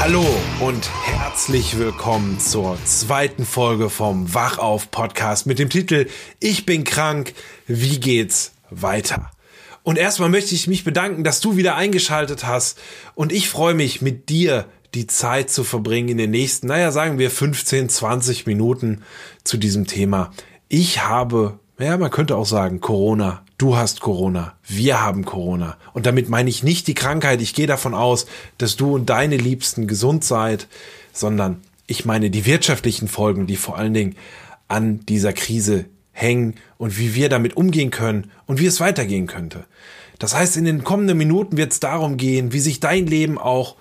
Hallo und herzlich willkommen zur zweiten Folge vom Wachauf Podcast mit dem Titel Ich bin krank, wie geht's weiter? Und erstmal möchte ich mich bedanken, dass du wieder eingeschaltet hast und ich freue mich mit dir die Zeit zu verbringen in den nächsten, naja, sagen wir 15, 20 Minuten zu diesem Thema. Ich habe, ja, man könnte auch sagen, Corona du hast Corona, wir haben Corona. Und damit meine ich nicht die Krankheit, ich gehe davon aus, dass du und deine Liebsten gesund seid, sondern ich meine die wirtschaftlichen Folgen, die vor allen Dingen an dieser Krise hängen und wie wir damit umgehen können und wie es weitergehen könnte. Das heißt, in den kommenden Minuten wird es darum gehen, wie sich dein Leben auch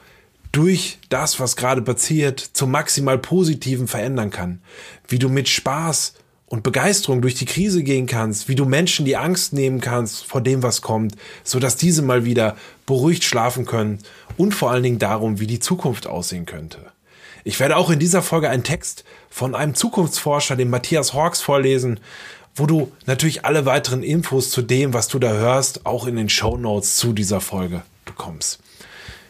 durch das, was gerade passiert, zum maximal Positiven verändern kann. Wie du mit Spaß und Begeisterung durch die Krise gehen kannst, wie du Menschen die Angst nehmen kannst vor dem, was kommt, so dass diese mal wieder beruhigt schlafen können und vor allen Dingen darum, wie die Zukunft aussehen könnte. Ich werde auch in dieser Folge einen Text von einem Zukunftsforscher, dem Matthias Hawks, vorlesen, wo du natürlich alle weiteren Infos zu dem, was du da hörst, auch in den Show Notes zu dieser Folge bekommst.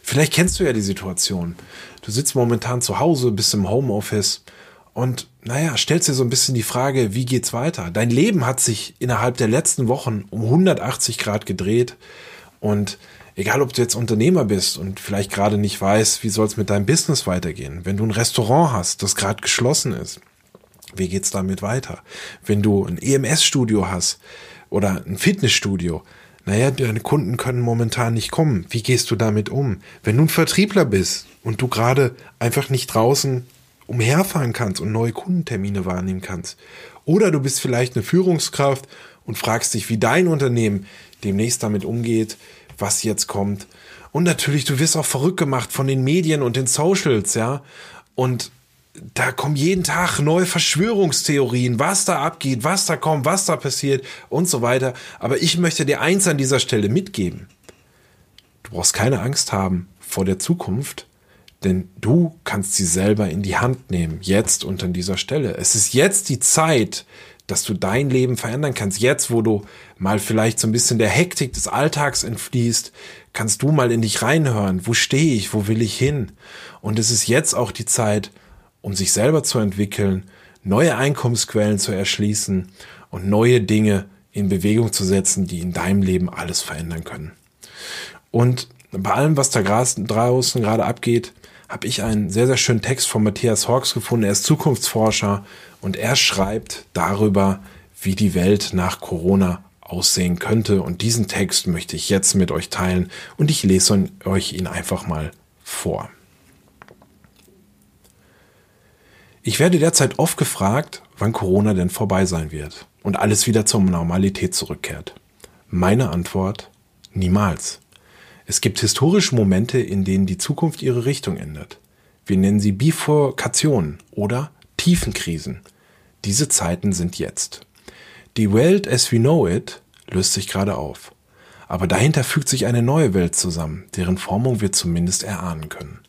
Vielleicht kennst du ja die Situation. Du sitzt momentan zu Hause, bist im Homeoffice und naja, stellst dir so ein bisschen die Frage, wie geht's weiter? Dein Leben hat sich innerhalb der letzten Wochen um 180 Grad gedreht und egal ob du jetzt Unternehmer bist und vielleicht gerade nicht weißt, wie soll es mit deinem Business weitergehen, wenn du ein Restaurant hast, das gerade geschlossen ist, wie geht's damit weiter? Wenn du ein EMS-Studio hast oder ein Fitnessstudio, naja, deine Kunden können momentan nicht kommen. Wie gehst du damit um? Wenn du ein Vertriebler bist und du gerade einfach nicht draußen umherfahren kannst und neue Kundentermine wahrnehmen kannst. Oder du bist vielleicht eine Führungskraft und fragst dich, wie dein Unternehmen demnächst damit umgeht, was jetzt kommt. Und natürlich, du wirst auch verrückt gemacht von den Medien und den Socials, ja. Und da kommen jeden Tag neue Verschwörungstheorien, was da abgeht, was da kommt, was da passiert und so weiter. Aber ich möchte dir eins an dieser Stelle mitgeben. Du brauchst keine Angst haben vor der Zukunft, denn du kannst sie selber in die Hand nehmen, jetzt und an dieser Stelle. Es ist jetzt die Zeit, dass du dein Leben verändern kannst. Jetzt, wo du mal vielleicht so ein bisschen der Hektik des Alltags entfließt, kannst du mal in dich reinhören. Wo stehe ich? Wo will ich hin? Und es ist jetzt auch die Zeit, um sich selber zu entwickeln, neue Einkommensquellen zu erschließen und neue Dinge in Bewegung zu setzen, die in deinem Leben alles verändern können. Und bei allem, was da draußen gerade abgeht, habe ich einen sehr, sehr schönen Text von Matthias Hawks gefunden. Er ist Zukunftsforscher und er schreibt darüber, wie die Welt nach Corona aussehen könnte. Und diesen Text möchte ich jetzt mit euch teilen und ich lese euch ihn einfach mal vor. Ich werde derzeit oft gefragt, wann Corona denn vorbei sein wird und alles wieder zur Normalität zurückkehrt. Meine Antwort, niemals. Es gibt historische Momente, in denen die Zukunft ihre Richtung ändert. Wir nennen sie Bifurkationen oder Tiefenkrisen. Diese Zeiten sind jetzt. Die Welt as we know it löst sich gerade auf. Aber dahinter fügt sich eine neue Welt zusammen, deren Formung wir zumindest erahnen können.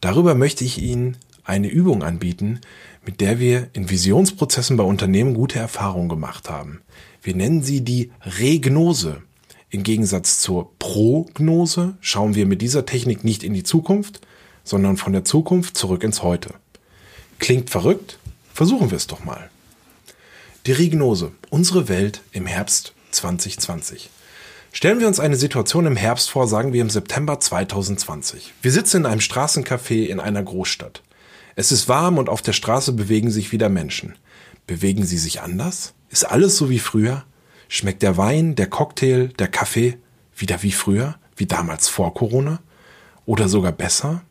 Darüber möchte ich Ihnen eine Übung anbieten, mit der wir in Visionsprozessen bei Unternehmen gute Erfahrungen gemacht haben. Wir nennen sie die Regnose. Im Gegensatz zur Prognose schauen wir mit dieser Technik nicht in die Zukunft, sondern von der Zukunft zurück ins Heute. Klingt verrückt? Versuchen wir es doch mal. Die Regnose, unsere Welt im Herbst 2020. Stellen wir uns eine Situation im Herbst vor, sagen wir im September 2020. Wir sitzen in einem Straßencafé in einer Großstadt. Es ist warm und auf der Straße bewegen sich wieder Menschen. Bewegen sie sich anders? Ist alles so wie früher? Schmeckt der Wein, der Cocktail, der Kaffee wieder wie früher? wie damals vor Corona? Oder sogar besser?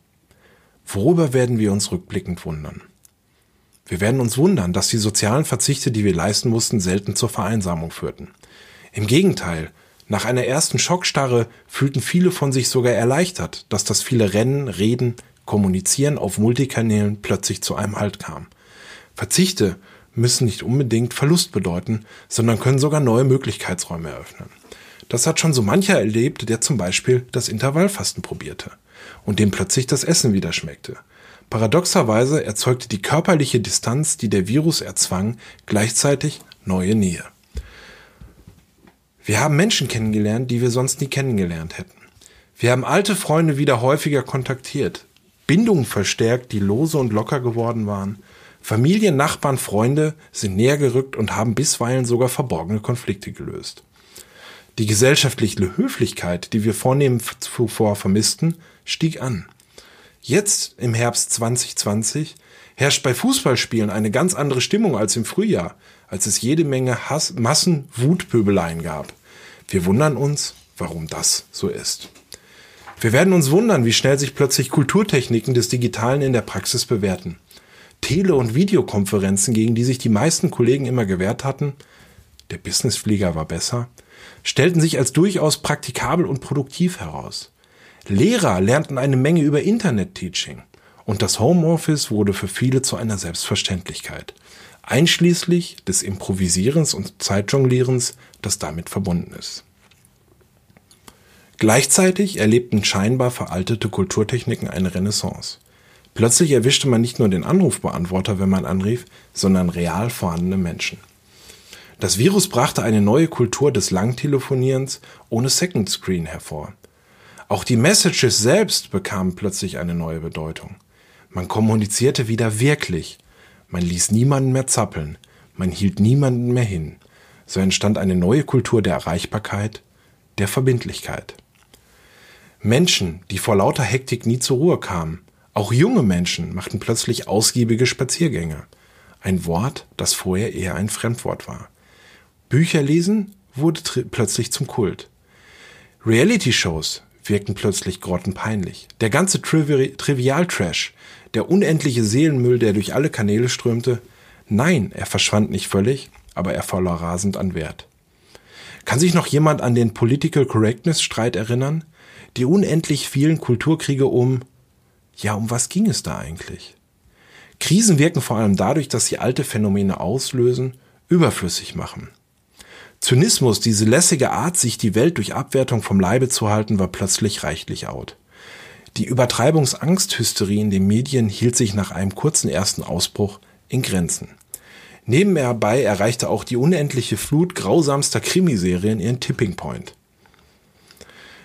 Worüber werden wir uns rückblickend wundern? Wir werden uns wundern, dass die sozialen Verzichte, die wir leisten mussten, selten zur Vereinsamung führten. Im Gegenteil, nach einer ersten Schockstarre fühlten viele von sich sogar erleichtert, dass das viele Rennen, Reden, Kommunizieren auf Multikanälen plötzlich zu einem Halt kam. Verzichte müssen nicht unbedingt Verlust bedeuten, sondern können sogar neue Möglichkeitsräume eröffnen. Das hat schon so mancher erlebt, der zum Beispiel das Intervallfasten probierte und dem plötzlich das Essen wieder schmeckte. Paradoxerweise erzeugte die körperliche Distanz, die der Virus erzwang, gleichzeitig neue Nähe. Wir haben Menschen kennengelernt, die wir sonst nie kennengelernt hätten. Wir haben alte Freunde wieder häufiger kontaktiert, Bindungen verstärkt, die lose und locker geworden waren. Familien, Nachbarn, Freunde sind näher gerückt und haben bisweilen sogar verborgene Konflikte gelöst. Die gesellschaftliche Höflichkeit, die wir vornehmen zuvor vermissten, stieg an. Jetzt, im Herbst 2020, herrscht bei Fußballspielen eine ganz andere Stimmung als im Frühjahr, als es jede Menge Hass, Massen, Wutpöbeleien gab. Wir wundern uns, warum das so ist. Wir werden uns wundern, wie schnell sich plötzlich Kulturtechniken des Digitalen in der Praxis bewerten. Tele- und Videokonferenzen, gegen die sich die meisten Kollegen immer gewehrt hatten, der Businessflieger war besser, stellten sich als durchaus praktikabel und produktiv heraus. Lehrer lernten eine Menge über Internet-Teaching und das Homeoffice wurde für viele zu einer Selbstverständlichkeit, einschließlich des Improvisierens und Zeitjonglierens, das damit verbunden ist. Gleichzeitig erlebten scheinbar veraltete Kulturtechniken eine Renaissance. Plötzlich erwischte man nicht nur den Anrufbeantworter, wenn man anrief, sondern real vorhandene Menschen. Das Virus brachte eine neue Kultur des Langtelefonierens ohne Second Screen hervor. Auch die Messages selbst bekamen plötzlich eine neue Bedeutung. Man kommunizierte wieder wirklich. Man ließ niemanden mehr zappeln. Man hielt niemanden mehr hin. So entstand eine neue Kultur der Erreichbarkeit, der Verbindlichkeit. Menschen, die vor lauter Hektik nie zur Ruhe kamen, auch junge Menschen machten plötzlich ausgiebige Spaziergänge. Ein Wort, das vorher eher ein Fremdwort war. Bücher lesen wurde plötzlich zum Kult. Reality-Shows wirkten plötzlich grottenpeinlich. Der ganze Trivi Trivial-Trash, der unendliche Seelenmüll, der durch alle Kanäle strömte, nein, er verschwand nicht völlig, aber er verlor rasend an Wert. Kann sich noch jemand an den Political Correctness Streit erinnern? Die unendlich vielen Kulturkriege um, ja, um was ging es da eigentlich? Krisen wirken vor allem dadurch, dass sie alte Phänomene auslösen, überflüssig machen. Zynismus, diese lässige Art, sich die Welt durch Abwertung vom Leibe zu halten, war plötzlich reichlich out. Die Übertreibungsangsthysterie in den Medien hielt sich nach einem kurzen ersten Ausbruch in Grenzen. Nebenbei erreichte auch die unendliche Flut grausamster Krimiserien ihren Tipping Point.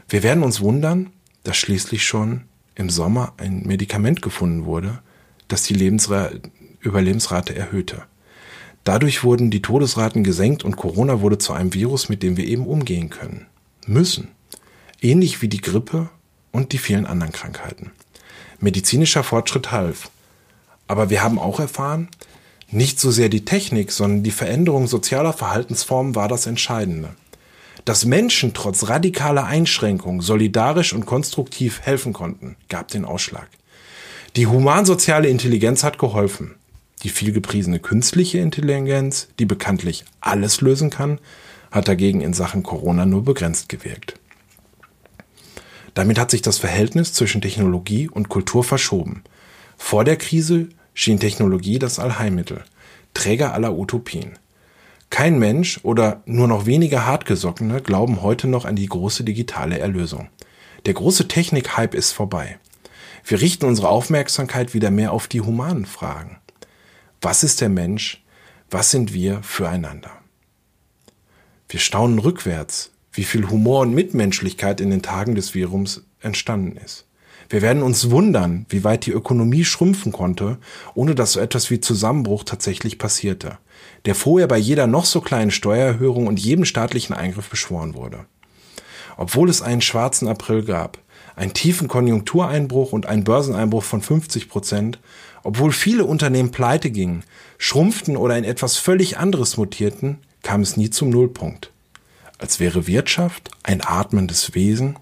Wir werden uns wundern, dass schließlich schon im Sommer ein Medikament gefunden wurde, das die Lebensra Überlebensrate erhöhte. Dadurch wurden die Todesraten gesenkt und Corona wurde zu einem Virus, mit dem wir eben umgehen können. Müssen. Ähnlich wie die Grippe und die vielen anderen Krankheiten. Medizinischer Fortschritt half. Aber wir haben auch erfahren, nicht so sehr die Technik, sondern die Veränderung sozialer Verhaltensformen war das Entscheidende. Dass Menschen trotz radikaler Einschränkungen solidarisch und konstruktiv helfen konnten, gab den Ausschlag. Die humansoziale Intelligenz hat geholfen. Die vielgepriesene künstliche Intelligenz, die bekanntlich alles lösen kann, hat dagegen in Sachen Corona nur begrenzt gewirkt. Damit hat sich das Verhältnis zwischen Technologie und Kultur verschoben. Vor der Krise schien Technologie das Allheilmittel, Träger aller Utopien. Kein Mensch oder nur noch wenige Hartgesockene glauben heute noch an die große digitale Erlösung. Der große Technik-Hype ist vorbei. Wir richten unsere Aufmerksamkeit wieder mehr auf die humanen Fragen. Was ist der Mensch? Was sind wir füreinander? Wir staunen rückwärts, wie viel Humor und Mitmenschlichkeit in den Tagen des Virums entstanden ist. Wir werden uns wundern, wie weit die Ökonomie schrumpfen konnte, ohne dass so etwas wie Zusammenbruch tatsächlich passierte, der vorher bei jeder noch so kleinen Steuererhöhung und jedem staatlichen Eingriff beschworen wurde. Obwohl es einen schwarzen April gab, einen tiefen Konjunktureinbruch und einen Börseneinbruch von 50 Prozent, obwohl viele Unternehmen pleite gingen, schrumpften oder in etwas völlig anderes mutierten, kam es nie zum Nullpunkt. Als wäre Wirtschaft ein atmendes Wesen,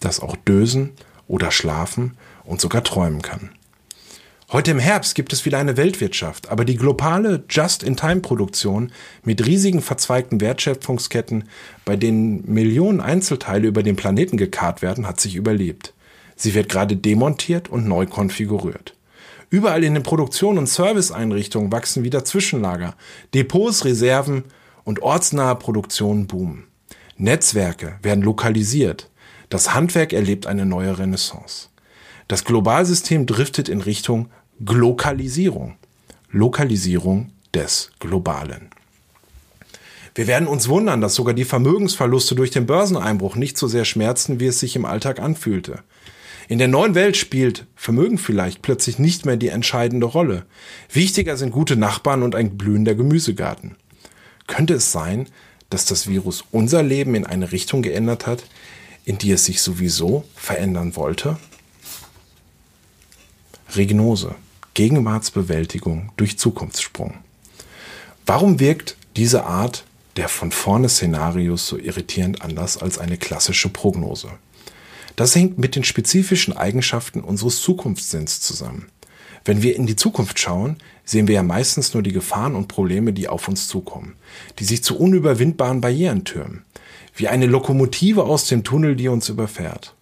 das auch dösen oder schlafen und sogar träumen kann. Heute im Herbst gibt es wieder eine Weltwirtschaft, aber die globale Just-in-Time-Produktion mit riesigen verzweigten Wertschöpfungsketten, bei denen Millionen Einzelteile über den Planeten gekarrt werden, hat sich überlebt. Sie wird gerade demontiert und neu konfiguriert. Überall in den Produktion- und Serviceeinrichtungen wachsen wieder Zwischenlager, Depots, Reserven und ortsnahe Produktionen boomen. Netzwerke werden lokalisiert. Das Handwerk erlebt eine neue Renaissance. Das Globalsystem driftet in Richtung Glokalisierung. Lokalisierung des Globalen. Wir werden uns wundern, dass sogar die Vermögensverluste durch den Börseneinbruch nicht so sehr schmerzten, wie es sich im Alltag anfühlte. In der neuen Welt spielt Vermögen vielleicht plötzlich nicht mehr die entscheidende Rolle. Wichtiger sind gute Nachbarn und ein blühender Gemüsegarten. Könnte es sein, dass das Virus unser Leben in eine Richtung geändert hat, in die es sich sowieso verändern wollte? Regnose. Gegenwartsbewältigung durch Zukunftssprung. Warum wirkt diese Art der von vorne Szenarios so irritierend anders als eine klassische Prognose? Das hängt mit den spezifischen Eigenschaften unseres Zukunftssinns zusammen. Wenn wir in die Zukunft schauen, sehen wir ja meistens nur die Gefahren und Probleme, die auf uns zukommen, die sich zu unüberwindbaren Barrieren türmen, wie eine Lokomotive aus dem Tunnel, die uns überfährt.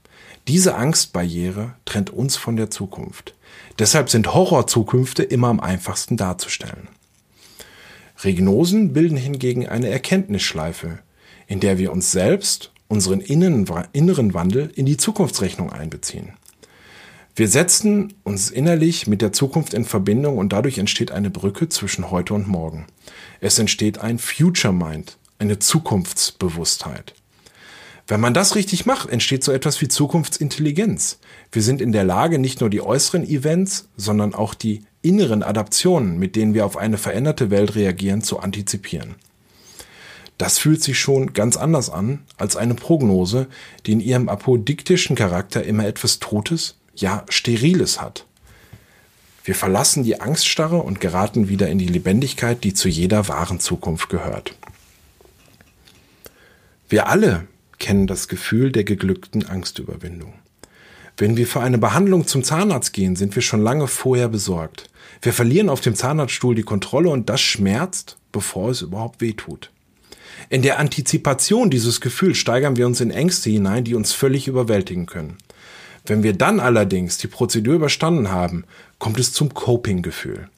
Diese Angstbarriere trennt uns von der Zukunft. Deshalb sind Horrorzukünfte immer am einfachsten darzustellen. Regnosen bilden hingegen eine Erkenntnisschleife, in der wir uns selbst, unseren inneren Wandel in die Zukunftsrechnung einbeziehen. Wir setzen uns innerlich mit der Zukunft in Verbindung und dadurch entsteht eine Brücke zwischen heute und morgen. Es entsteht ein Future Mind, eine Zukunftsbewusstheit. Wenn man das richtig macht, entsteht so etwas wie Zukunftsintelligenz. Wir sind in der Lage, nicht nur die äußeren Events, sondern auch die inneren Adaptionen, mit denen wir auf eine veränderte Welt reagieren, zu antizipieren. Das fühlt sich schon ganz anders an als eine Prognose, die in ihrem apodiktischen Charakter immer etwas Totes, ja Steriles hat. Wir verlassen die Angststarre und geraten wieder in die Lebendigkeit, die zu jeder wahren Zukunft gehört. Wir alle kennen das Gefühl der geglückten Angstüberwindung. Wenn wir für eine Behandlung zum Zahnarzt gehen, sind wir schon lange vorher besorgt. Wir verlieren auf dem Zahnarztstuhl die Kontrolle und das schmerzt, bevor es überhaupt weh tut. In der Antizipation dieses Gefühls steigern wir uns in Ängste hinein, die uns völlig überwältigen können. Wenn wir dann allerdings die Prozedur überstanden haben, kommt es zum Coping-Gefühl.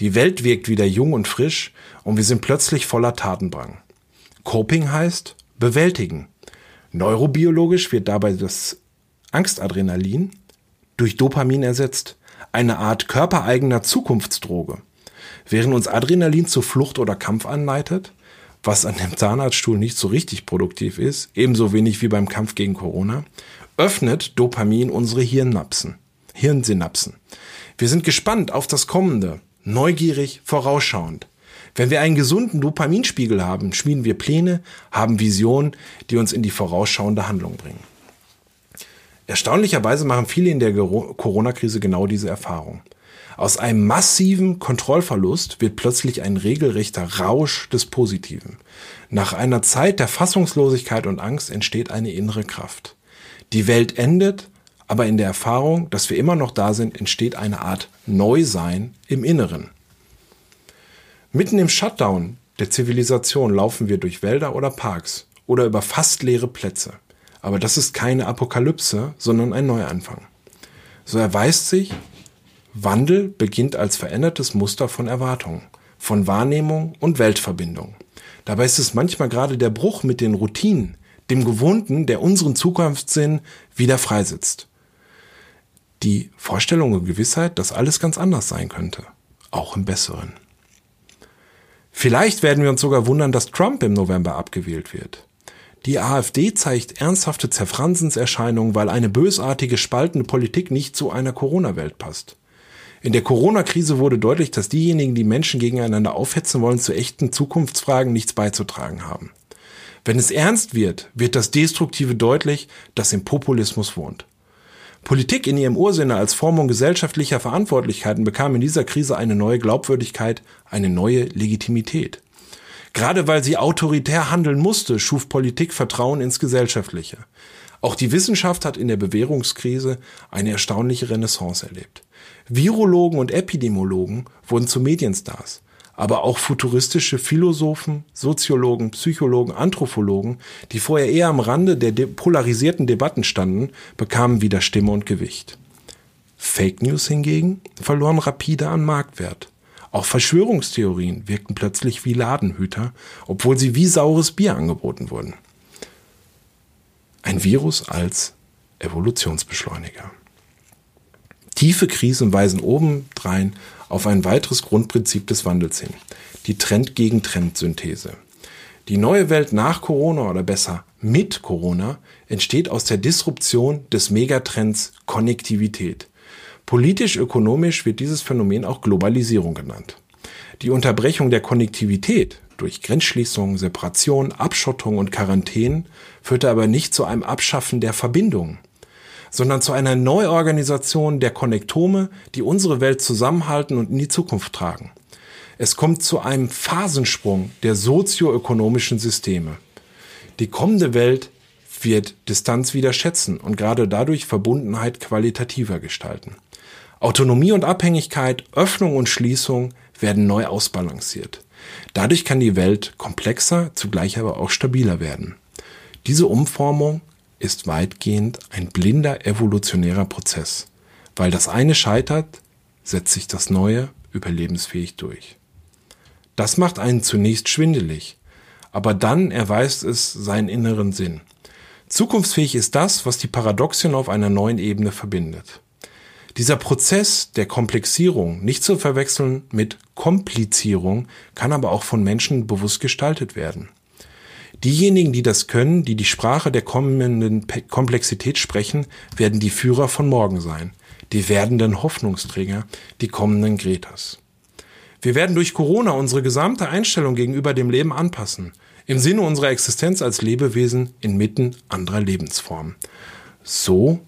Die Welt wirkt wieder jung und frisch und wir sind plötzlich voller Tatendrang. Coping heißt bewältigen. Neurobiologisch wird dabei das Angstadrenalin durch Dopamin ersetzt, eine Art körpereigener Zukunftsdroge. Während uns Adrenalin zur Flucht oder Kampf anleitet, was an dem Zahnarztstuhl nicht so richtig produktiv ist, ebenso wenig wie beim Kampf gegen Corona, öffnet Dopamin unsere Hirnnapsen, Hirnsynapsen. Wir sind gespannt auf das Kommende, neugierig, vorausschauend. Wenn wir einen gesunden Dopaminspiegel haben, schmieden wir Pläne, haben Visionen, die uns in die vorausschauende Handlung bringen. Erstaunlicherweise machen viele in der Corona-Krise genau diese Erfahrung. Aus einem massiven Kontrollverlust wird plötzlich ein regelrechter Rausch des Positiven. Nach einer Zeit der Fassungslosigkeit und Angst entsteht eine innere Kraft. Die Welt endet, aber in der Erfahrung, dass wir immer noch da sind, entsteht eine Art Neusein im Inneren. Mitten im Shutdown der Zivilisation laufen wir durch Wälder oder Parks oder über fast leere Plätze. Aber das ist keine Apokalypse, sondern ein Neuanfang. So erweist sich, Wandel beginnt als verändertes Muster von Erwartungen, von Wahrnehmung und Weltverbindung. Dabei ist es manchmal gerade der Bruch mit den Routinen, dem Gewohnten, der unseren Zukunftssinn wieder freisetzt. Die Vorstellung und Gewissheit, dass alles ganz anders sein könnte, auch im Besseren. Vielleicht werden wir uns sogar wundern, dass Trump im November abgewählt wird. Die AfD zeigt ernsthafte Zerfransenserscheinungen, weil eine bösartige, spaltende Politik nicht zu einer Corona-Welt passt. In der Corona-Krise wurde deutlich, dass diejenigen, die Menschen gegeneinander aufhetzen wollen, zu echten Zukunftsfragen nichts beizutragen haben. Wenn es ernst wird, wird das Destruktive deutlich, das im Populismus wohnt. Politik in ihrem Ursinne als Formung gesellschaftlicher Verantwortlichkeiten bekam in dieser Krise eine neue Glaubwürdigkeit, eine neue Legitimität. Gerade weil sie autoritär handeln musste, schuf Politik Vertrauen ins Gesellschaftliche. Auch die Wissenschaft hat in der Bewährungskrise eine erstaunliche Renaissance erlebt. Virologen und Epidemiologen wurden zu Medienstars. Aber auch futuristische Philosophen, Soziologen, Psychologen, Anthropologen, die vorher eher am Rande der de polarisierten Debatten standen, bekamen wieder Stimme und Gewicht. Fake News hingegen verloren rapide an Marktwert. Auch Verschwörungstheorien wirkten plötzlich wie Ladenhüter, obwohl sie wie saures Bier angeboten wurden. Ein Virus als Evolutionsbeschleuniger. Tiefe Krisen weisen obendrein auf ein weiteres Grundprinzip des Wandels hin, die Trend-gegen-Trend-Synthese. Die neue Welt nach Corona oder besser mit Corona entsteht aus der Disruption des Megatrends Konnektivität. Politisch-ökonomisch wird dieses Phänomen auch Globalisierung genannt. Die Unterbrechung der Konnektivität durch Grenzschließungen, Separation, Abschottung und Quarantänen führte aber nicht zu einem Abschaffen der Verbindungen, sondern zu einer Neuorganisation der Konnektome, die unsere Welt zusammenhalten und in die Zukunft tragen. Es kommt zu einem Phasensprung der sozioökonomischen Systeme. Die kommende Welt wird Distanz wieder schätzen und gerade dadurch Verbundenheit qualitativer gestalten. Autonomie und Abhängigkeit, Öffnung und Schließung werden neu ausbalanciert. Dadurch kann die Welt komplexer, zugleich aber auch stabiler werden. Diese Umformung ist weitgehend ein blinder evolutionärer Prozess. Weil das eine scheitert, setzt sich das Neue überlebensfähig durch. Das macht einen zunächst schwindelig, aber dann erweist es seinen inneren Sinn. Zukunftsfähig ist das, was die Paradoxien auf einer neuen Ebene verbindet. Dieser Prozess der Komplexierung, nicht zu verwechseln mit Komplizierung, kann aber auch von Menschen bewusst gestaltet werden. Diejenigen, die das können, die die Sprache der kommenden Komplexität sprechen, werden die Führer von morgen sein, die werdenden Hoffnungsträger, die kommenden Gretas. Wir werden durch Corona unsere gesamte Einstellung gegenüber dem Leben anpassen, im Sinne unserer Existenz als Lebewesen inmitten anderer Lebensformen. So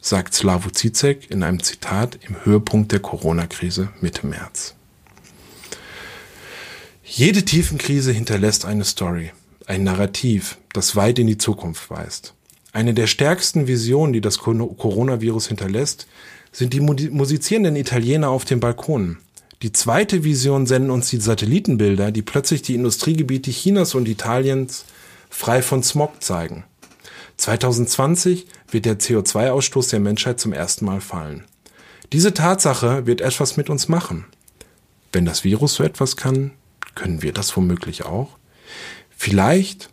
sagt Slavoj Zizek in einem Zitat im Höhepunkt der Corona-Krise Mitte März. Jede Tiefenkrise hinterlässt eine Story ein Narrativ, das weit in die Zukunft weist. Eine der stärksten Visionen, die das Coronavirus hinterlässt, sind die musizierenden Italiener auf den Balkonen. Die zweite Vision senden uns die Satellitenbilder, die plötzlich die Industriegebiete Chinas und Italiens frei von Smog zeigen. 2020 wird der CO2-Ausstoß der Menschheit zum ersten Mal fallen. Diese Tatsache wird etwas mit uns machen. Wenn das Virus so etwas kann, können wir das womöglich auch? Vielleicht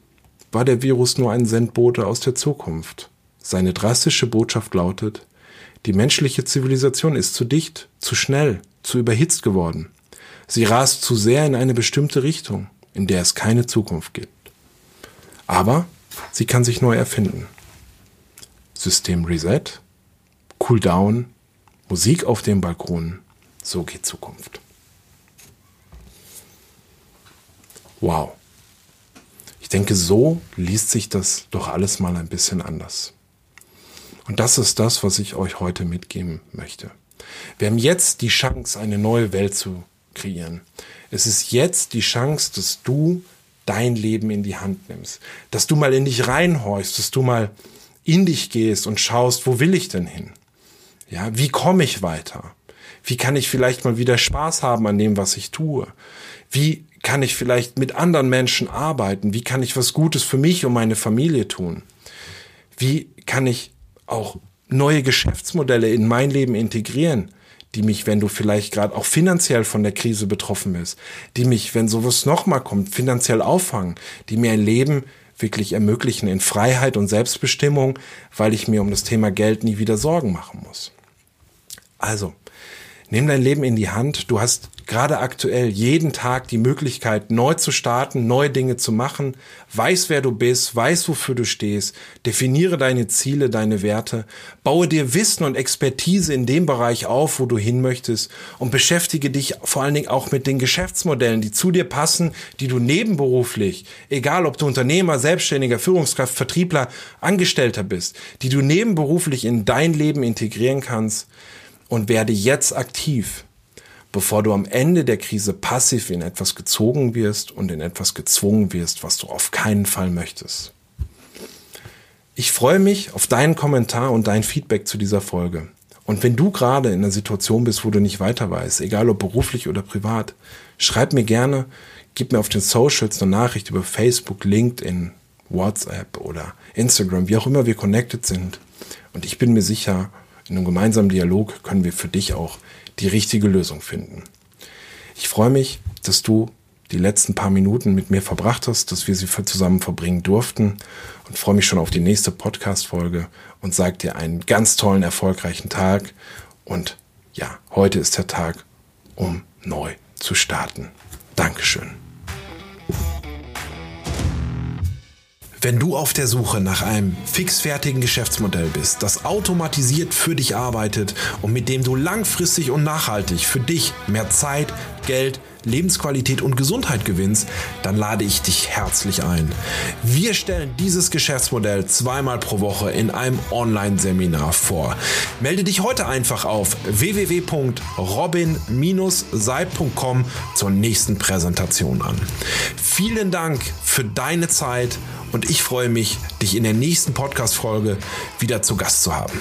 war der Virus nur ein Sendbote aus der Zukunft. Seine drastische Botschaft lautet, die menschliche Zivilisation ist zu dicht, zu schnell, zu überhitzt geworden. Sie rast zu sehr in eine bestimmte Richtung, in der es keine Zukunft gibt. Aber sie kann sich neu erfinden. System Reset, Cooldown, Musik auf dem Balkon, so geht Zukunft. Wow. Ich denke, so liest sich das doch alles mal ein bisschen anders. Und das ist das, was ich euch heute mitgeben möchte. Wir haben jetzt die Chance, eine neue Welt zu kreieren. Es ist jetzt die Chance, dass du dein Leben in die Hand nimmst, dass du mal in dich reinhorchst, dass du mal in dich gehst und schaust, wo will ich denn hin? Ja, wie komme ich weiter? Wie kann ich vielleicht mal wieder Spaß haben an dem, was ich tue? Wie kann ich vielleicht mit anderen Menschen arbeiten? Wie kann ich was Gutes für mich und meine Familie tun? Wie kann ich auch neue Geschäftsmodelle in mein Leben integrieren, die mich, wenn du vielleicht gerade auch finanziell von der Krise betroffen bist, die mich, wenn sowas nochmal kommt, finanziell auffangen, die mir ein Leben wirklich ermöglichen in Freiheit und Selbstbestimmung, weil ich mir um das Thema Geld nie wieder Sorgen machen muss. Also, Nimm dein Leben in die Hand. Du hast gerade aktuell jeden Tag die Möglichkeit, neu zu starten, neue Dinge zu machen. Weiß, wer du bist, weiß, wofür du stehst. Definiere deine Ziele, deine Werte. Baue dir Wissen und Expertise in dem Bereich auf, wo du hin möchtest. Und beschäftige dich vor allen Dingen auch mit den Geschäftsmodellen, die zu dir passen, die du nebenberuflich, egal ob du Unternehmer, Selbstständiger, Führungskraft, Vertriebler, Angestellter bist, die du nebenberuflich in dein Leben integrieren kannst und werde jetzt aktiv, bevor du am Ende der Krise passiv in etwas gezogen wirst und in etwas gezwungen wirst, was du auf keinen Fall möchtest. Ich freue mich auf deinen Kommentar und dein Feedback zu dieser Folge. Und wenn du gerade in einer Situation bist, wo du nicht weiter weißt, egal ob beruflich oder privat, schreib mir gerne, gib mir auf den Socials eine Nachricht über Facebook, LinkedIn, WhatsApp oder Instagram, wie auch immer wir connected sind. Und ich bin mir sicher, in einem gemeinsamen Dialog können wir für dich auch die richtige Lösung finden. Ich freue mich, dass du die letzten paar Minuten mit mir verbracht hast, dass wir sie zusammen verbringen durften und freue mich schon auf die nächste Podcast-Folge und sage dir einen ganz tollen, erfolgreichen Tag. Und ja, heute ist der Tag, um neu zu starten. Dankeschön. Wenn du auf der Suche nach einem fixfertigen Geschäftsmodell bist, das automatisiert für dich arbeitet und mit dem du langfristig und nachhaltig für dich mehr Zeit, Geld, Lebensqualität und Gesundheit gewinnst, dann lade ich dich herzlich ein. Wir stellen dieses Geschäftsmodell zweimal pro Woche in einem Online-Seminar vor. Melde dich heute einfach auf www.robin-seib.com zur nächsten Präsentation an. Vielen Dank für deine Zeit und ich freue mich, dich in der nächsten Podcast-Folge wieder zu Gast zu haben.